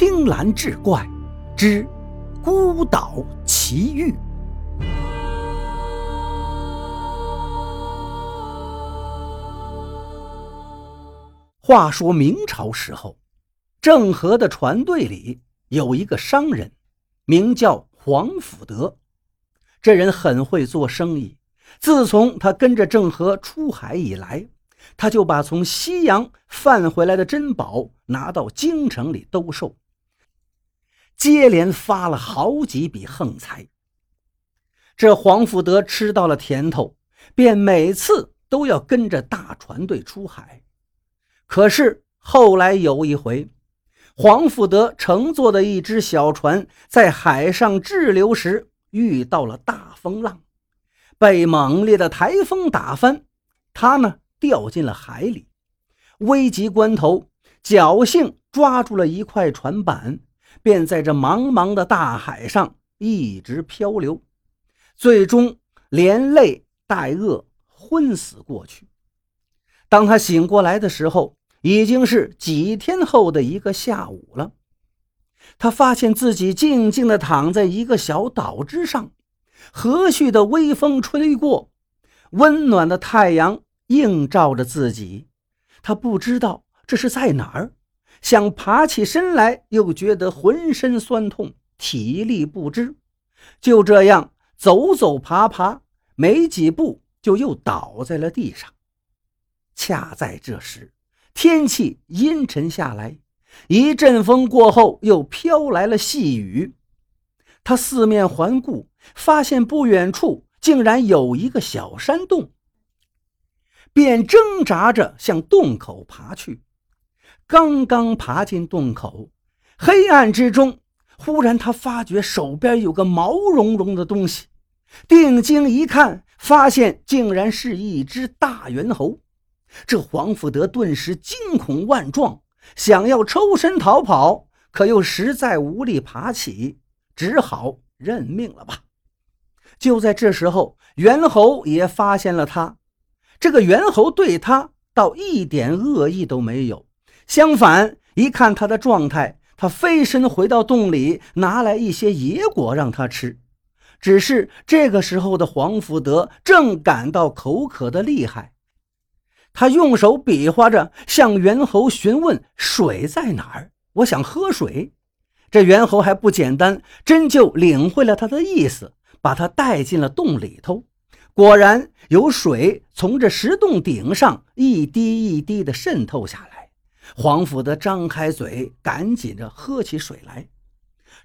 青蓝志怪之孤岛奇遇。话说明朝时候，郑和的船队里有一个商人，名叫黄福德。这人很会做生意。自从他跟着郑和出海以来，他就把从西洋贩回来的珍宝拿到京城里兜售，接连发了好几笔横财。这黄福德吃到了甜头，便每次都要跟着大船队出海。可是后来有一回，黄福德乘坐的一只小船在海上滞留时，遇到了大风浪，被猛烈的台风打翻，他呢掉进了海里。危急关头，侥幸抓住了一块船板，便在这茫茫的大海上一直漂流，最终连累带饿昏死过去。当他醒过来的时候，已经是几天后的一个下午了，他发现自己静静地躺在一个小岛之上，和煦的微风吹过，温暖的太阳映照着自己。他不知道这是在哪儿，想爬起身来，又觉得浑身酸痛，体力不支，就这样走走爬爬，没几步就又倒在了地上。恰在这时，天气阴沉下来，一阵风过后，又飘来了细雨。他四面环顾，发现不远处竟然有一个小山洞，便挣扎着向洞口爬去。刚刚爬进洞口，黑暗之中，忽然他发觉手边有个毛茸茸的东西，定睛一看，发现竟然是一只大猿猴。这黄福德顿时惊恐万状，想要抽身逃跑，可又实在无力爬起，只好认命了吧。就在这时候，猿猴也发现了他。这个猿猴对他倒一点恶意都没有，相反，一看他的状态，他飞身回到洞里，拿来一些野果让他吃。只是这个时候的黄福德正感到口渴的厉害。他用手比划着，向猿猴询问：“水在哪儿？我想喝水。”这猿猴还不简单，真就领会了他的意思，把他带进了洞里头。果然有水从这石洞顶上一滴一滴地渗透下来。黄福德张开嘴，赶紧着喝起水来。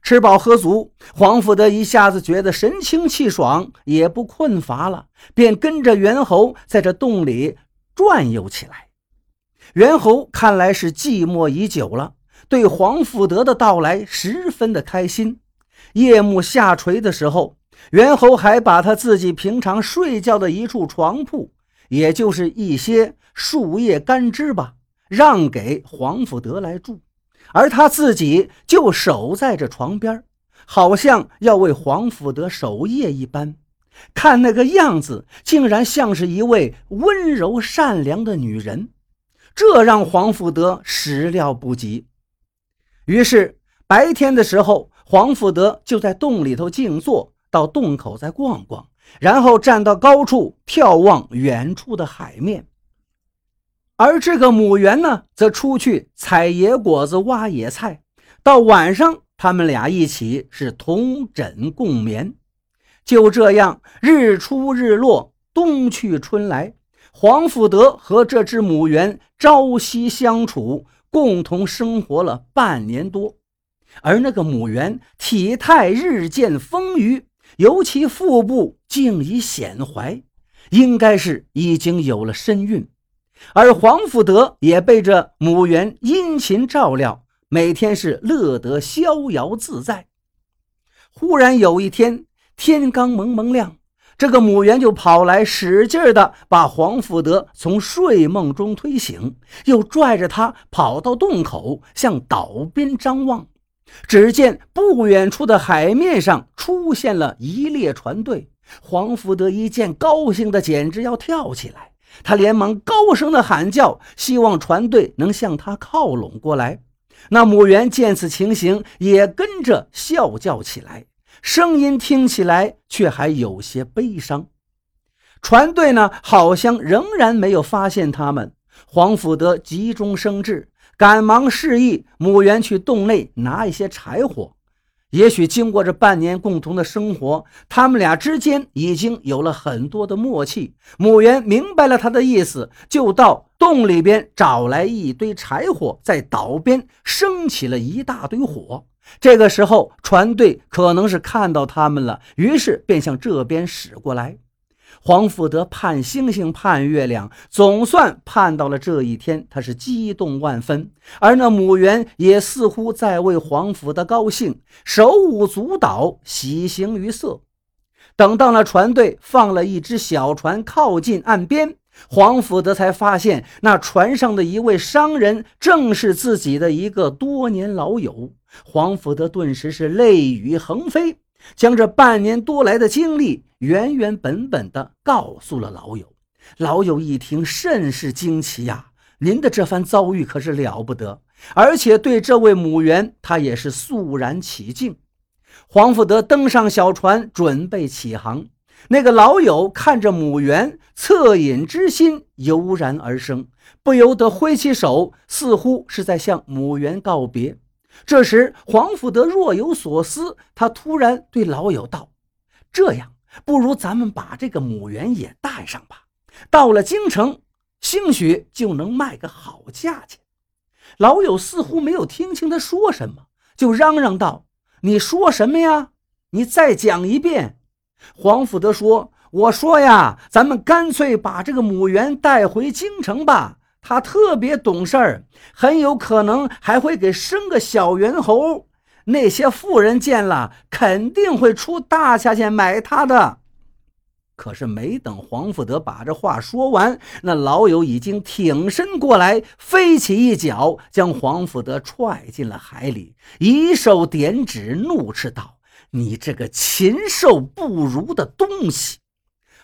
吃饱喝足，黄福德一下子觉得神清气爽，也不困乏了，便跟着猿猴在这洞里。转悠起来，猿猴看来是寂寞已久了，对黄福德的到来十分的开心。夜幕下垂的时候，猿猴还把他自己平常睡觉的一处床铺，也就是一些树叶干枝吧，让给黄福德来住，而他自己就守在这床边，好像要为黄福德守夜一般。看那个样子，竟然像是一位温柔善良的女人，这让黄福德始料不及。于是白天的时候，黄福德就在洞里头静坐，到洞口再逛逛，然后站到高处眺望远处的海面。而这个母猿呢，则出去采野果子、挖野菜，到晚上，他们俩一起是同枕共眠。就这样，日出日落，冬去春来，黄福德和这只母猿朝夕相处，共同生活了半年多。而那个母猿体态日渐丰腴，尤其腹部竟已显怀，应该是已经有了身孕。而黄福德也被这母猿殷勤照料，每天是乐得逍遥自在。忽然有一天，天刚蒙蒙亮，这个母猿就跑来，使劲儿的把黄福德从睡梦中推醒，又拽着他跑到洞口，向岛边张望。只见不远处的海面上出现了一列船队。黄福德一见，高兴的简直要跳起来，他连忙高声的喊叫，希望船队能向他靠拢过来。那母猿见此情形，也跟着笑叫起来，声音听起来却还有些悲伤。船队呢，好像仍然没有发现他们。黄福德急中生智，赶忙示意母猿去洞内拿一些柴火。也许经过这半年共同的生活，他们俩之间已经有了很多的默契。母猿明白了他的意思，就到洞里边找来一堆柴火，在岛边升起了一大堆火。这个时候，船队可能是看到他们了，于是便向这边驶过来。黄福德盼星星盼月亮，总算盼到了这一天，他是激动万分。而那母猿也似乎在为黄福德高兴，手舞足蹈，喜形于色。等到了船队放了一只小船靠近岸边，黄福德才发现那船上的一位商人正是自己的一个多年老友。黄福德顿时是泪雨横飞。将这半年多来的经历原原本本的告诉了老友。老友一听，甚是惊奇呀！您的这番遭遇可是了不得，而且对这位母猿，他也是肃然起敬。黄福德登上小船，准备起航。那个老友看着母猿，恻隐之心油然而生，不由得挥起手，似乎是在向母猿告别。这时，黄福德若有所思，他突然对老友道：“这样，不如咱们把这个母猿也带上吧。到了京城，兴许就能卖个好价钱。”老友似乎没有听清他说什么，就嚷嚷道：“你说什么呀？你再讲一遍。”黄福德说：“我说呀，咱们干脆把这个母猿带回京城吧。”他特别懂事儿，很有可能还会给生个小猿猴。那些富人见了，肯定会出大价钱买他的。可是没等黄福德把这话说完，那老友已经挺身过来，飞起一脚，将黄福德踹进了海里，一手点指，怒斥道：“你这个禽兽不如的东西！”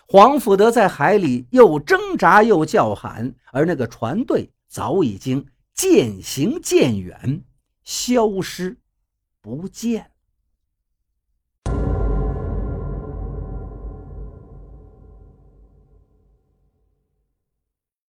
黄福德在海里又挣扎又叫喊，而那个船队早已经渐行渐远，消失不见。